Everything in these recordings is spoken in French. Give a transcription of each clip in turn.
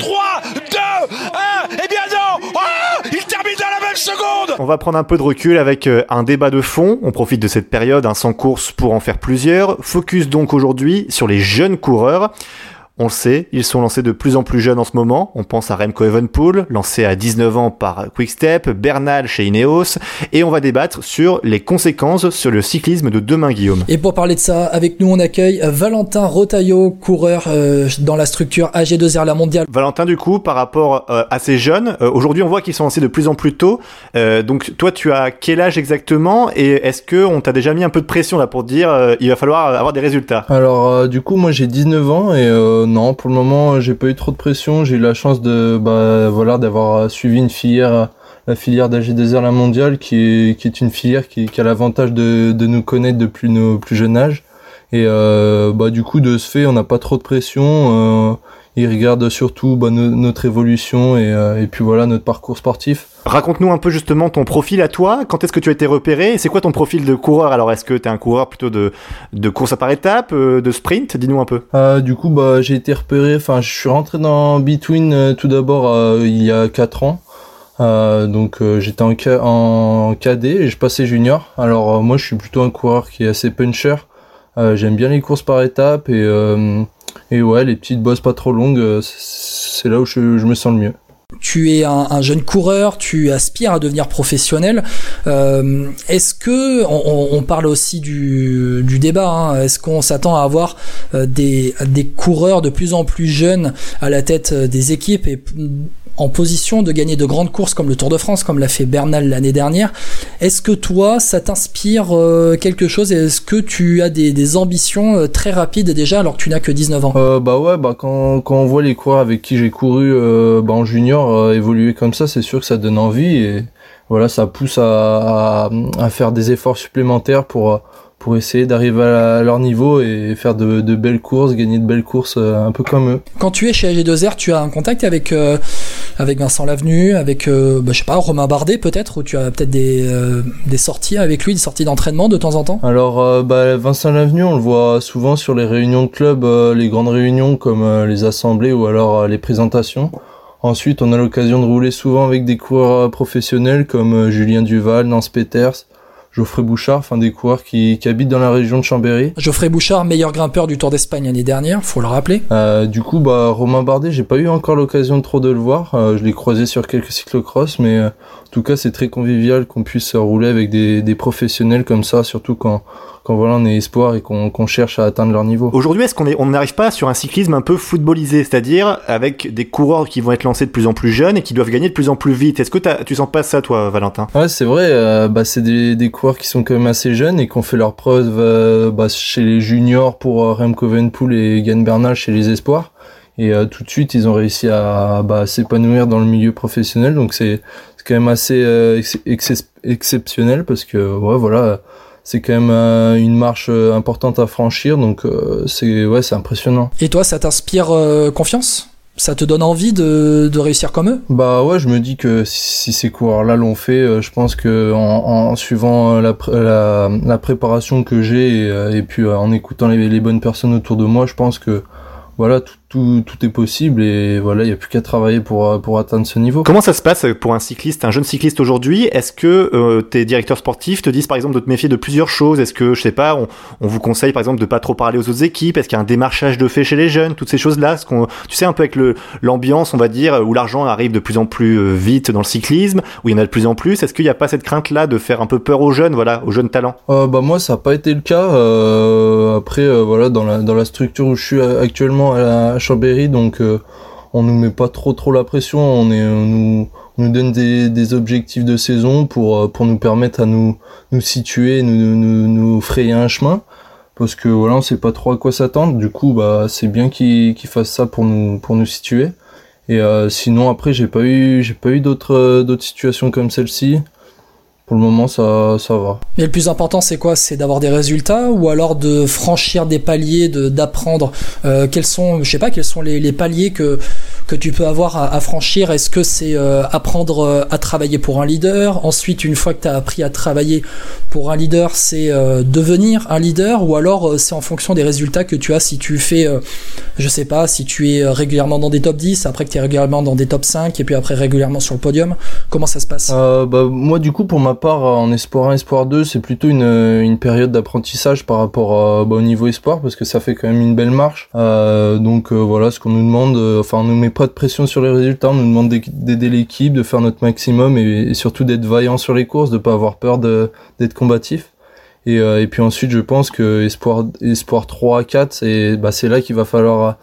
3, 2, 1, et bien non oh Il termine dans la même seconde On va prendre un peu de recul avec euh, un débat de fond. On profite de cette période, sans course pour en faire plusieurs. Focus donc aujourd'hui sur les jeunes coureurs. On le sait, ils sont lancés de plus en plus jeunes en ce moment. On pense à Remco Evenpool, lancé à 19 ans par Quickstep, Bernal chez Ineos, et on va débattre sur les conséquences sur le cyclisme de demain, Guillaume. Et pour parler de ça, avec nous, on accueille Valentin Rotaillot, coureur euh, dans la structure AG2R La Mondiale. Valentin, du coup, par rapport euh, à ces jeunes, euh, aujourd'hui, on voit qu'ils sont lancés de plus en plus tôt. donc, toi, tu as quel âge exactement? Et est-ce que on t'a déjà mis un peu de pression là pour dire il va falloir avoir des résultats? Alors, du coup, moi, j'ai 19 ans et non, pour le moment, j'ai pas eu trop de pression. J'ai eu la chance de, bah, voilà, d'avoir suivi une filière, la filière d'AG2R La Mondiale, qui est, qui est une filière qui, a l'avantage de, de nous connaître depuis nos plus jeunes âges. Et euh, bah, du coup, de ce fait, on n'a pas trop de pression. Euh, ils regardent surtout bah, notre évolution et, euh, et, puis voilà notre parcours sportif. Raconte-nous un peu justement ton profil à toi. Quand est-ce que tu as été repéré C'est quoi ton profil de coureur? Alors est-ce que tu es un coureur plutôt de, de course à par étapes, euh, de sprint? Dis-nous un peu. Euh, du coup, bah, j'ai été repéré. Enfin, je suis rentré dans Between euh, tout d'abord il y a 4 ans. donc j'étais en, en cadet et je passais junior. Alors moi, je suis plutôt un coureur qui est assez puncher. J'aime bien les courses par étapes et et ouais, les petites bosses pas trop longues, euh, c'est là où je, me sens le mieux tu es un, jeune coureur, tu aspires à devenir professionnel. Euh, est-ce que on, parle aussi du, débat hein, Est-ce qu'on s'attend à avoir euh, des, coureurs de plus en plus jeunes à la tête des équipes en position de gagner de grandes courses comme le Tour de France, comme l'a fait Bernal l'année dernière. Est-ce que toi, ça t'inspire euh, quelque chose? Est-ce que tu as des, ambitions euh, très rapides déjà alors que tu n'as que 19 ans? Euh, Bah ouais, bah quand, quand on voit les coureurs avec qui j'ai couru bah en junior évoluer comme ça, c'est sûr que ça donne envie et voilà, ça pousse à, à faire des efforts supplémentaires pour pour essayer d'arriver à leur niveau et faire de, belles courses, gagner de belles courses euh, un peu comme eux. Quand tu es chez AG2R, tu as un contact avec euh, avec Vincent Lavenu, avec euh, bah, je sais pas Romain Bardet peut-être, ou tu as peut-être des, des sorties avec lui, des sorties d'entraînement de temps en temps? Alors bah, Vincent Lavenu, on le voit souvent sur les réunions de club, les grandes réunions comme les assemblées ou alors les présentations. Ensuite, on a l'occasion de rouler souvent avec des coureurs professionnels comme Julien Duval, Nance Peters. Geoffrey Bouchard, enfin des coureurs qui, qui, habitent dans la région de Chambéry. Geoffrey Bouchard, meilleur grimpeur du Tour d'Espagne l'année dernière, faut le rappeler. Euh, du coup, bah Romain Bardet, j'ai pas eu encore l'occasion de trop de le voir. Euh, je l'ai croisé sur quelques cyclocross, mais euh, en tout cas, c'est très convivial qu'on puisse rouler avec des, des professionnels comme ça, surtout quand quand voilà on est espoir et qu'on cherche à atteindre leur niveau. Aujourd'hui, est-ce qu'on on n'arrive pas sur un cyclisme un peu footballisé, c'est-à-dire avec des coureurs qui vont être lancés de plus en plus jeunes et qui doivent gagner de plus en plus vite? Est-ce que tu sens pas ça, toi, Valentin? Ouais, c'est vrai. Euh, bah, c'est des, des, coureurs qui sont quand même assez jeunes et qui ont fait leurs preuves euh, bah, chez les juniors pour euh, Remco Evenepoel et Gann Bernal chez les espoirs. Et tout de suite, ils ont réussi à bah, s'épanouir dans le milieu professionnel. Donc c'est quand même assez exceptionnel parce que ouais, voilà c'est quand même euh, une marche euh, importante à franchir, donc euh, c'est ouais, c'est impressionnant. Et toi, ça t'inspire confiance? Ça te donne envie de, de, réussir comme eux? Bah ouais, je me dis que si, ces coureurs-là l'ont fait, je pense que en, suivant la, la, la, préparation que j'ai et, et, puis en écoutant les, les, bonnes personnes autour de moi, je pense que voilà, tout, tout, tout, est possible et voilà, il n'y a plus qu'à travailler pour, pour atteindre ce niveau. Comment ça se passe pour un cycliste, un jeune cycliste aujourd'hui? Est-ce que euh, tes directeurs sportifs te disent par exemple de te méfier de plusieurs choses? Est-ce que, je sais pas, on, on, vous conseille par exemple de pas trop parler aux autres équipes? Est-ce qu'il y a un démarchage de fait chez les jeunes? Toutes ces choses-là, ce qu'on, tu sais, un peu avec l'ambiance, on va dire, où l'argent arrive de plus en plus euh, vite dans le cyclisme, où il y en a de plus en plus. Est-ce qu'il n'y a pas cette crainte-là de faire un peu peur aux jeunes, voilà, aux jeunes talents? Euh, Bah moi, ça n'a pas été le cas. Euh, après, euh, voilà, dans la, dans la structure où je suis actuellement, à Chambéry, donc euh, on nous met pas trop trop la pression, on, est, nous, donne des, objectifs de saison pour, euh, pour nous permettre à nous, nous situer, nous, nous, frayer un chemin, parce que voilà, on sait pas trop à quoi s'attendre, du coup bah c'est bien qu'ils fassent ça pour nous, pour nous situer. Et euh, sinon après j'ai pas eu j'ai pas eu d'autres d'autres situations comme celle-ci pour le moment, ça, ça va. Mais le plus important, c'est quoi? C'est d'avoir des résultats ou alors de franchir des paliers, de d'apprendre euh, quels sont, je sais pas, quels sont les, les paliers que que tu peux avoir à, à franchir? Est-ce que c'est euh, apprendre euh, à travailler pour un leader? Ensuite, une fois que tu as appris à travailler pour un leader, c'est euh, devenir un leader ou alors c'est en fonction des résultats que tu as si tu fais, je sais pas, si tu es régulièrement dans des top 10, après que tu es régulièrement dans des top 5 et puis après régulièrement sur le podium. Comment ça se passe? Bah, Moi, du coup, pour ma part, en espoir 1, espoir 2, c'est plutôt une, une période d'apprentissage par rapport bah, au niveau espoir, parce que ça fait quand même une belle marche. Euh, donc euh, voilà, ce qu'on nous demande, euh, enfin on nous met pas de pression sur les résultats, on nous demande d'aider l'équipe, de faire notre maximum et, surtout d'être vaillant sur les courses, de pas avoir peur d'être combatif. Et, puis ensuite, je pense que espoir espoir 3 4, c'est bah, c'est là qu'il va falloir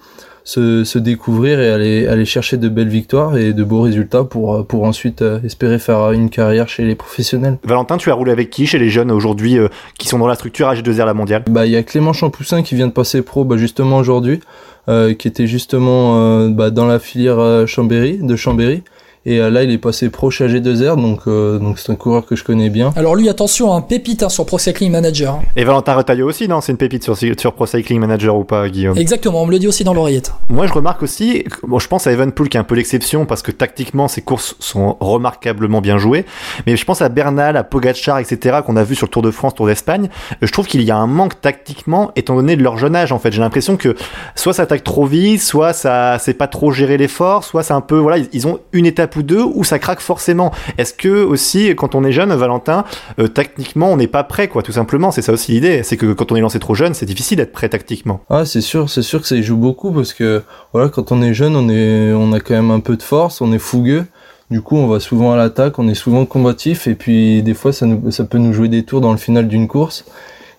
se, se, découvrir et aller, aller chercher de belles victoires et de beaux résultats pour, pour ensuite euh, espérer faire une carrière chez les professionnels. Valentin, tu as roulé avec qui chez les jeunes aujourd'hui euh, qui sont dans la structure AG2R La Mondiale? Bah il y a Clément Champoussin qui vient de passer pro bah, justement aujourd'hui, euh, qui était justement euh, bah, dans la filière Chambéry, de Chambéry. Et euh, là, il est passé pro chez AG2R, donc euh, donc c'est un coureur que je connais bien. Alors lui, attention, un pépite hein, sur Pro Cycling Manager. Et Valentin Retailleau aussi, non C'est une pépite sur, sur Pro Cycling Manager ou pas, Guillaume? Exactement, on me le dit aussi dans l'oreillette. Moi, je remarque aussi, bon, je pense à Evenpool qui est un peu l'exception parce que tactiquement, ses courses sont remarquablement bien jouées. Mais je pense à Bernal, à Pogacar, etc., qu'on a vu sur le Tour de France, Tour d'Espagne. Je trouve qu'il y a un manque tactiquement, étant donné de leur jeune âge, en fait. J'ai l'impression que soit ça attaque trop vite, soit ça c'est pas trop gérer l'effort, soit c'est un peu, voilà, ils ont une étape ou deux où ça craque forcément. Est-ce que aussi, quand on est jeune, Valentin, euh, tactiquement, on n'est pas prêt, quoi, tout simplement? C'est ça aussi l'idée. C'est que quand on est lancé trop jeune, c'est difficile d'être prêt tactiquement. Ah, c'est sûr, c'est sûr que ça y joue beaucoup parce que voilà, quand on est jeune, on est, on a quand même un peu de force, on est fougueux. Du coup, on va souvent à l'attaque, on est souvent combatif, et puis des fois, ça, nous, ça peut nous jouer des tours dans le final d'une course.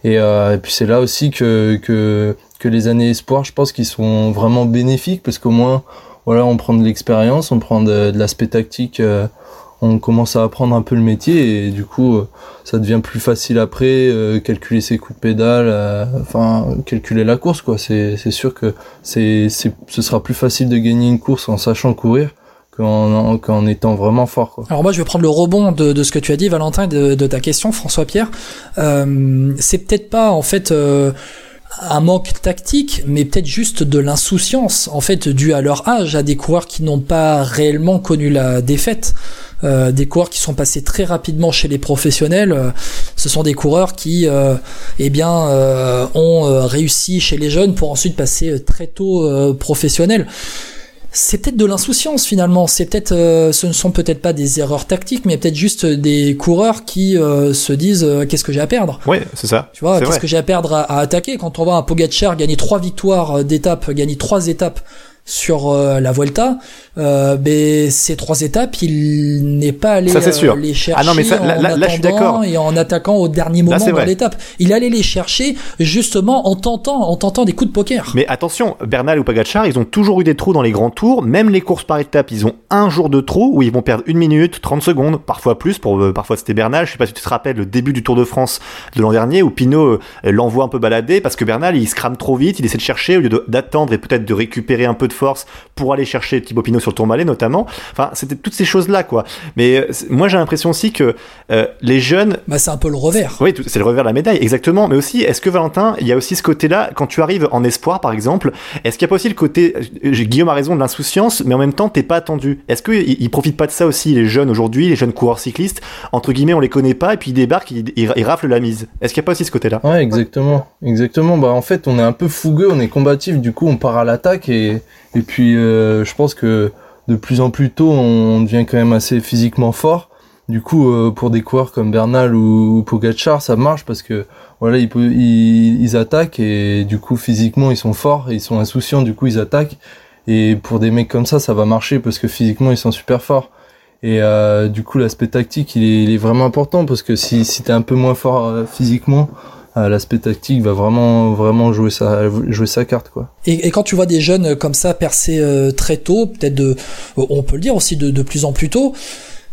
Et, euh, puis c'est là aussi que, que, que les années espoir, je pense qu'ils sont vraiment bénéfiques parce qu'au moins, voilà, on prend de l'expérience, on prend de, l'aspect tactique, euh, on commence à apprendre un peu le métier et du coup, euh, ça devient plus facile après, euh, calculer ses coups de pédale, enfin, calculer la course, quoi. C'est, sûr que c'est, ce sera plus facile de gagner une course en sachant courir qu'en, qu'en étant vraiment fort. Quoi. Alors moi, je vais prendre le rebond de, de ce que tu as dit, Valentin, de, de ta question, François-Pierre. C'est peut-être pas, en fait... un manque tactique, mais peut-être juste de l'insouciance, en fait, dû à leur âge, à des coureurs qui n'ont pas réellement connu la défaite. Euh, des coureurs qui sont passés très rapidement chez les professionnels. Euh, ce sont des coureurs qui, euh, eh bien, euh, ont réussi chez les jeunes pour ensuite passer très tôt professionnels c'est peut-être de l'insouciance finalement. C'est peut-être, euh, ce ne sont peut-être pas des erreurs tactiques, mais peut-être juste des coureurs qui euh, se disent euh, qu'est-ce que j'ai à perdre? Oui, c'est ça. Tu vois, qu'est-ce que j'ai à perdre à, à, attaquer? Quand on voit un Pogacar gagner trois victoires d'étape, gagner trois étapes sur la Vuelta, euh, ben, ces trois étapes, il n'est pas allé euh, les chercher ah non, mais ça, là, en là, là, je suis d'accord. et en attaquant au dernier moment dans l'étape. Il allait les chercher justement en tentant, en tentant des coups de poker. Mais attention, Bernal ou Pagachar, ils ont toujours eu des trous dans les grands tours. Même les courses par étapes, ils ont un jour de trou où ils vont perdre une minute, 30 secondes, parfois plus. Pour euh, parfois c'était Bernal. Je sais pas si tu te rappelles le début du Tour de France de l'an dernier où Pinot euh, l'envoie un peu balader parce que Bernal il se crame trop vite, il essaie de chercher au lieu d'attendre et peut-être de récupérer un peu de force pour aller chercher Thibaut Pinot sur le Tourmalet notamment. Enfin, c'était toutes ces choses-là, quoi. Mais euh, moi, j'ai l'impression aussi que euh, les jeunes. Bah, c'est un peu le revers. Oui, c'est le revers de la médaille, exactement. Mais aussi, est-ce que Valentin, il y a aussi ce côté-là, quand tu arrives en espoir, par exemple, est-ce qu'il y a pas aussi le côté. euh, Guillaume a raison de l'insouciance, mais en même temps, t'es pas attendu. Est-ce qu'ils ils profitent pas de ça aussi, les jeunes aujourd'hui, les jeunes coureurs cyclistes? Entre guillemets, on les connaît pas, et puis ils débarquent, ils, ils, ils raflent la mise. Est-ce qu'il y a pas aussi ce côté-là? Ouais, exactement. Exactement. Bah, en fait, on est un peu fougueux, on est combatif, du coup, on part à l'attaque, et, et puis, euh, je pense que de plus en plus tôt, on devient quand même assez physiquement fort. Du coup, euh, pour des coureurs comme Bernal ou, ou ça marche parce que voilà, ils, attaquent et du coup physiquement ils sont forts, ils sont insouciants, du coup ils attaquent. Et pour des mecs comme ça, ça va marcher parce que physiquement ils sont super forts. Et euh, du coup, l'aspect tactique, il est, vraiment important parce que si, t'es un peu moins fort physiquement, l'aspect tactique va vraiment vraiment jouer sa jouer sa carte quoi. Et, et quand tu vois des jeunes comme ça percer euh, très tôt, peut-être de on peut le dire aussi de, de plus en plus tôt,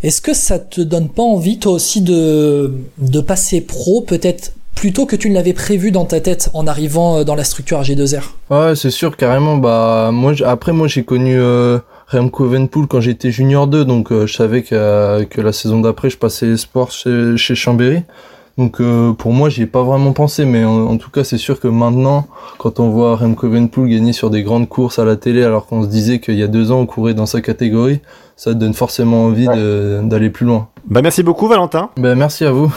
est-ce que ça te donne pas envie toi aussi de de passer pro peut-être plutôt que tu ne l'avais prévu dans ta tête en arrivant dans la structure AG2R Ouais, c'est sûr carrément bah moi après moi j'ai connu euh, Remco quand j'étais junior 2, donc je savais que, que la saison d'après je passais chez, chez Chambéry. Donc euh, pour moi, j'y ai pas vraiment pensé, mais en, tout cas, c'est sûr que maintenant, quand on voit Remco Evenepoel gagner sur des grandes courses à la télé, alors qu'on se disait qu'il y a deux ans, on courait dans sa catégorie, ça donne forcément envie d'aller plus loin. Bah merci beaucoup, Valentin. Bah merci à vous.